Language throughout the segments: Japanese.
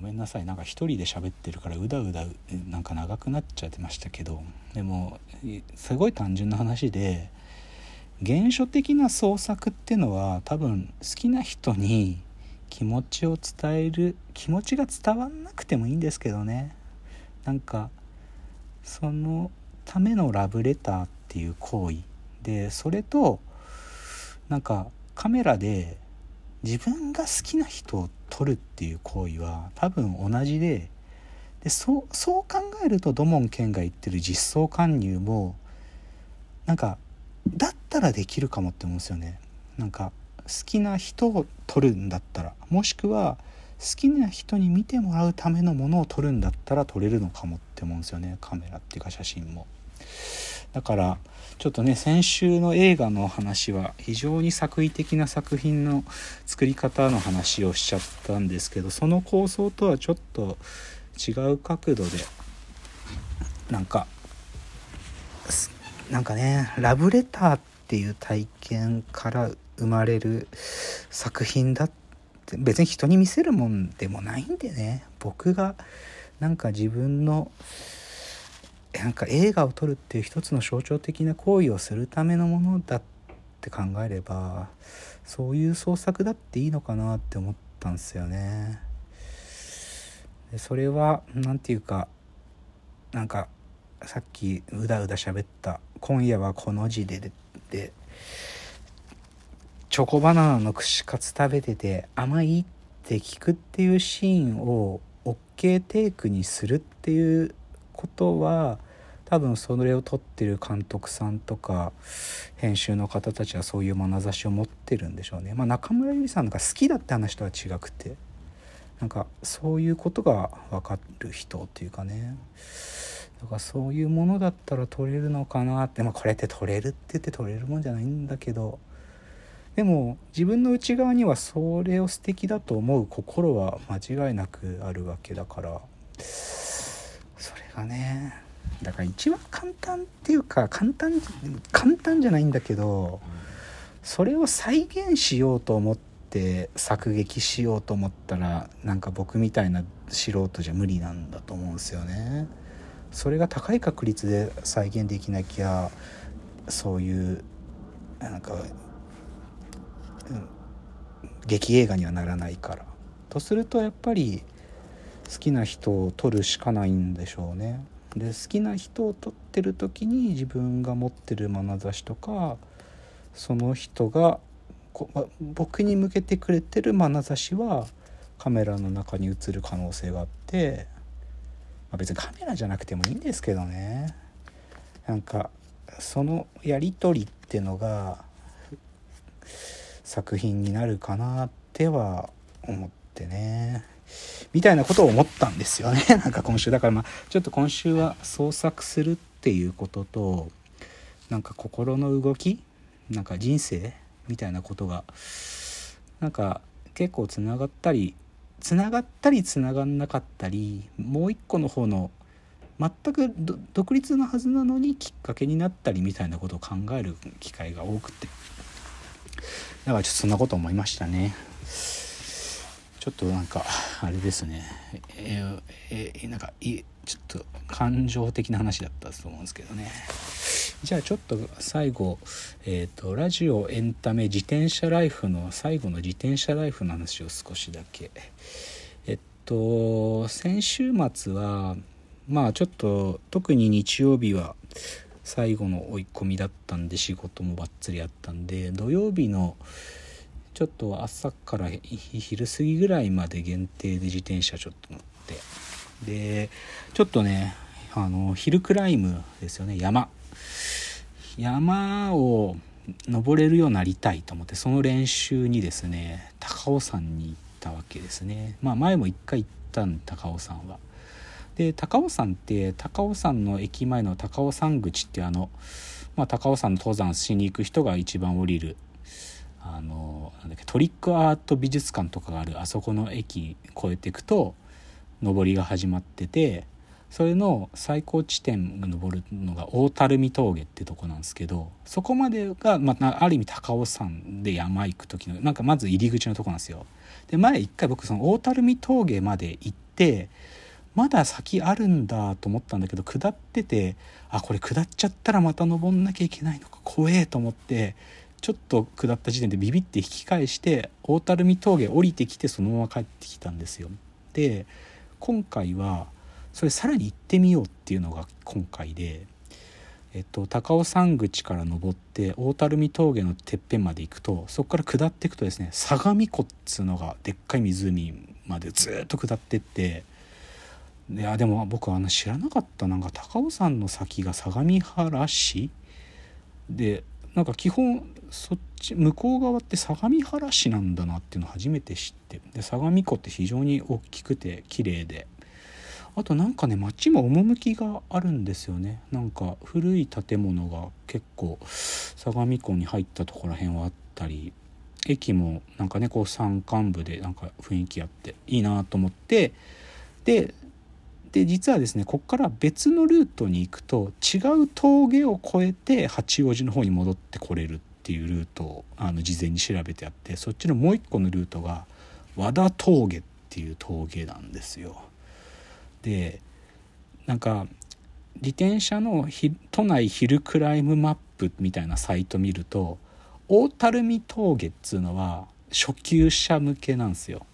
ごめんなさい。なんか一人で喋ってるからうだうだなんか長くなっちゃってましたけど。でもすごい単純な話で原初的な創作ってのは多分好きな人に気持ちを伝える気持ちが伝わんなくてもいいんですけどね。なんかそのためのラブレターっていう行為。でそれとなんかカメラで自分が好きな人を撮るっていう行為は多分同じででそうそう考えると土門健が言ってる実装勧入もなんかだったらできるかもって思うんですよね。なんか好きな人を撮るんだったらもしくは好きな人に見てもらうためのものを撮るんだったら撮れるのかもって思うんですよねカメラっていうか写真も。だからちょっとね先週の映画の話は非常に作為的な作品の作り方の話をしちゃったんですけどその構想とはちょっと違う角度でなんかなんかねラブレターっていう体験から生まれる作品だって別に人に見せるもんでもないんでね。僕がなんか自分のなんか映画を撮るっていう一つの象徴的な行為をするためのものだって考えればそういう創作だっていいのかなって思ったんですよね。でそれは何て言うかなんかさっきうだうだ喋った「今夜はこの字で」でチョコバナナの串カツ食べてて甘いって聞くっていうシーンを OK テイクにするっていうことは多分それを撮ってる監督さんとか編集の方たちはそういう眼差しを持ってるんでしょうね。まあ、中村ゆりさんが好きだって話とは違くてなんかそういうことが分かる人っていうかねだからそういうものだったら撮れるのかなってまあこれって撮れるって言って撮れるもんじゃないんだけどでも自分の内側にはそれを素敵だと思う心は間違いなくあるわけだからがねだから一番簡単っていうか簡単簡単じゃないんだけどそれを再現しようと思って作劇しようと思ったらなんか僕みたいな素人じゃ無理なんだと思うんですよね。それが高い確率で再現できなきゃそういうなんか、うん、劇映画にはならないから。とするとやっぱり好きな人を撮るしかないんでしょうね。で好きな人を撮ってる時に自分が持ってる眼差しとかその人がこ、ま僕に向けてくれてる眼差しはカメラの中に映る可能性があって、まあ、別にカメラじゃなくてもいいんですけどねなんかそのやり取りってのが作品になるかなっては思ってね。みたいなことを思ったんですよね なんか今週だからまあちょっと今週は創作するっていうこととなんか心の動きなんか人生みたいなことがなんか結構つながったりつながったりつながんなかったりもう一個の方の全く独立のはずなのにきっかけになったりみたいなことを考える機会が多くてだからちょっとそんなこと思いましたね。ちょっとなんかあれですね。えー、えー、なんかいちょっと感情的な話だったと思うんですけどね。じゃあちょっと最後、えーと、ラジオエンタメ自転車ライフの最後の自転車ライフの話を少しだけ。えっと先週末はまあちょっと特に日曜日は最後の追い込みだったんで仕事もばっつりあったんで土曜日のちょっと朝から昼過ぎぐらいまで限定で自転車ちょっと乗って。でちょっとねあのヒルクライムですよね山。山を登れるようになりたいと思ってその練習にですね高尾山に行ったわけですね。まあ前も一回行ったん高尾山は。で高尾山って高尾山の駅前の高尾山口ってあの、まあ、高尾山登山しに行く人が一番降りるあのなんだっけトリックアート美術館とかがあるあそこの駅越えていくと上りが始まっててそれの最高地点が登るのが大垂水峠ってとこなんですけどそこまでが、まあ、ある意味高尾山で山行く時のなんかまず入り口のとこなんですよ。で前一回僕その大垂水峠まで行ってまだ先あるんだと思ったんだけど下っててあこれ下っちゃったらまた登んなきゃいけないのか怖えと思ってちょっと下った時点でビビって引き返して大垂水峠降りてきてそのまま帰ってきたんですよ。で今回はそれさらに行ってみようっていうのが今回で、えっと、高尾山口から登って大垂水峠のてっぺんまで行くとそこから下っていくとですね相模湖っつうのがでっかい湖までずっと下ってっていやでも僕あの知らなかったなんか高尾山の先が相模原市でなんか基本そっち向こう側って相模原市なんだなっていうのを初めて知ってで相模湖って非常に大きくて綺麗で。あとなんかね街も趣があるんですよね。なんか古い建物が結構相模湖に入ったとこら辺はあったり駅もなんかねこう山間部でなんか雰囲気あっていいなと思って。でで実はですねここから別のルートに行くと違う峠を越えて八王子の方に戻ってこれるっていうルートをあの事前に調べてあってそっちのもう一個のルートが和田峠っていう峠なんですよ。でなんか自転車の都内ヒルクライムマップみたいなサイト見ると大垂水峠っつうのは初級者向けなんですよ。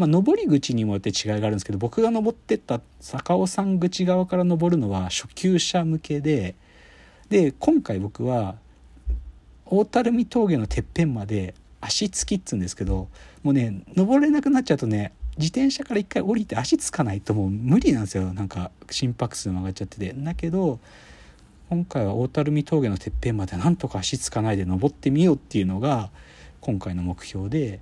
まあ、登り口にもよって違いがあるんですけど僕が登ってった坂尾山口側から登るのは初級者向けでで今回僕は大垂水峠のてっぺんまで足つきっつうんですけどもうね登れなくなっちゃうとね自転車から一回降りて足つかないともう無理なんですよ。なんか心拍数も上がっちゃってて。だけど今回は大垂水峠のてっぺんまでなんとか足つかないで登ってみようっていうのが今回の目標で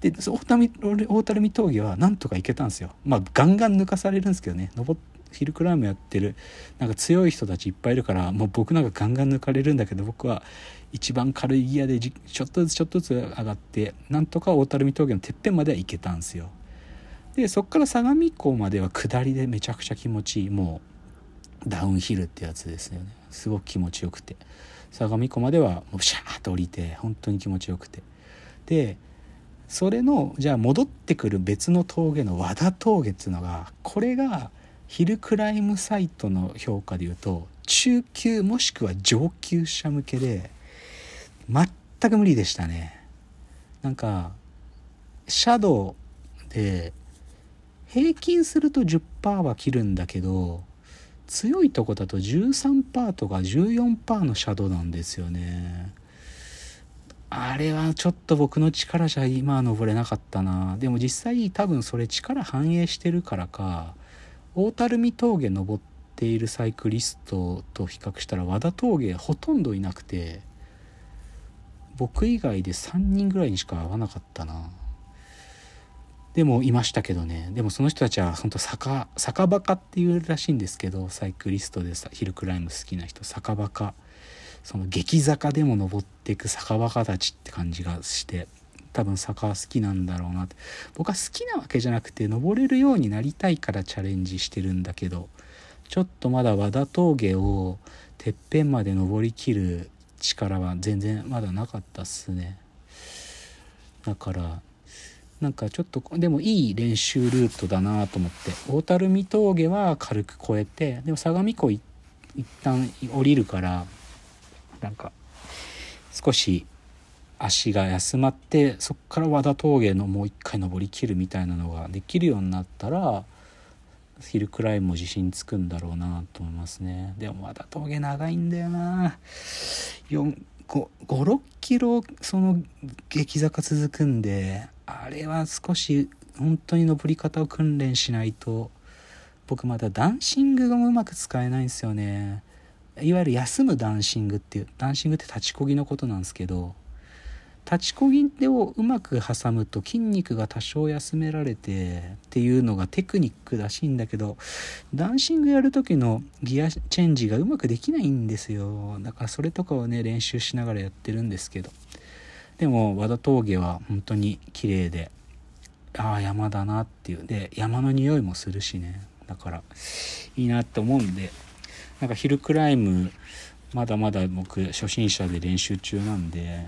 で大垂水峠はなんとか行けたんですよ。まあガンガン抜かされるんですけどね。登ヒルクライムやってるなんか強い人たちいっぱいいるからもう僕なんかガンガン抜かれるんだけど僕は一番軽いギアでちょっとずつちょっとずつ上がってなんとか大垂峠のてっぺんまでは行けたんですよ。でそっから相模湖までは下りでめちゃくちゃ気持ちいい。もうダウンヒルってやつですよね。すごく気持ちよくて。相模湖まではもうシャーッと降りて本当に気持ちよくて。でそれのじゃあ戻ってくる別の峠の和田峠っていうのがこれがヒルクライムサイトの評価でいうと中級もしくは上級者向けで全く無理でしたね。なんかシャドウで平均すると10%は切るんだけど強いとこだと13%とか14%のシャドウなんですよね。あれはちょっと僕の力じゃ今は登れなかったな。でも実際多分それ力反映してるからか大垂水峠登っているサイクリストと比較したら和田峠ほとんどいなくて僕以外で3人ぐらいにしか会わなかったな。でもいましたけどね。でもその人たちは本当坂坂バカっていうらしいんですけどサイクリストでさヒルクライム好きな人坂バカ。その激坂でも登っていく坂バカたちって感じがして多分坂好きなんだろうなって。僕は好きなわけじゃなくて登れるようになりたいからチャレンジしてるんだけどちょっとまだ和田峠をてっぺんまで登りきる力は全然まだなかったっすね。だからなんかちょっとでもいい練習ルートだなと思って大垂水峠は軽く越えてでも相模湖一旦降りるからなんか少し足が休まってそこから和田峠のもう一回登りきるみたいなのができるようになったらヒルクライムも自信つくんだろうなと思いますね。でも和田峠長いんだよな。56キロその激坂続くんであれは少し本当に登り方を訓練しないと僕まだダンシングがうまく使えないんですよね。いわゆる休むダンシングっていうダンシングって立ちこぎのことなんですけど立ちこぎをうまく挟むと筋肉が多少休められてっていうのがテクニックらしいんだけどダンシングやる時のギアチェンジがうまくできないんですよ。だからそれとかをね練習しながらやってるんですけど。でも和田峠は本当に綺麗でああ山だなっていう。で山の匂いもするしね。だからいいなって思うんでなんかヒルクライムまだまだ僕初心者で練習中なんで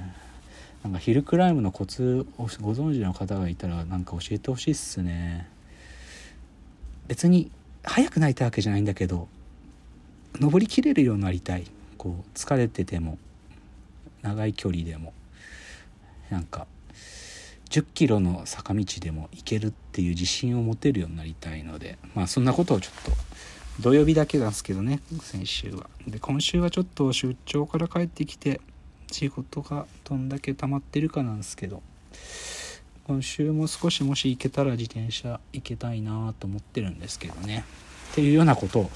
なんかヒルクライムのコツをご存知の方がいたらなんか教えてほしいっすね。別に速くなりたいわけじゃないんだけど登りきれるようになりたい。こう疲れてても長い距離でもなんか10キロの坂道でも行けるっていう自信を持てるようになりたいのでまあそんなことをちょっと土曜日だけなんですけどね先週は。で今週はちょっと出張から帰ってきて仕事がどんだけ溜まってるかなんですけど今週も少しもし行けたら自転車行けたいなと思ってるんですけどね。っていうようなことを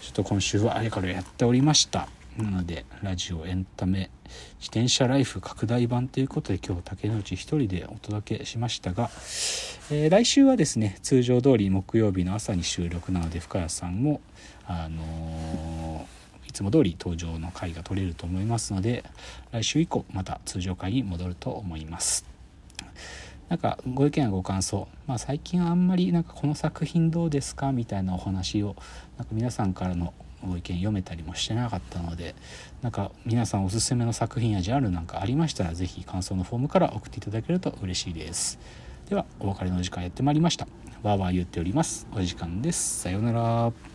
ちょっと今週はあれからやっておりました。なのでラジオエンタメ自転車ライフ拡大版ということで今日竹之内一人でお届けしましたが、えー、来週はですね通常通り木曜日の朝に収録なので深谷さんもあのー、いつも通り登場の回が取れると思いますので来週以降また通常回に戻ると思います。なんかご意見やご感想、まあ、最近はあんまりなんかこの作品どうですかみたいなお話をなんか皆さんからのご意見読めたりもしてなかったのでなんか皆さんおすすめの作品やジャンルなんかありましたら是非感想のフォームから送っていただけると嬉しいです。ではお別れの時間やってまいりました。わーわー言っております。お時間です。さようなら。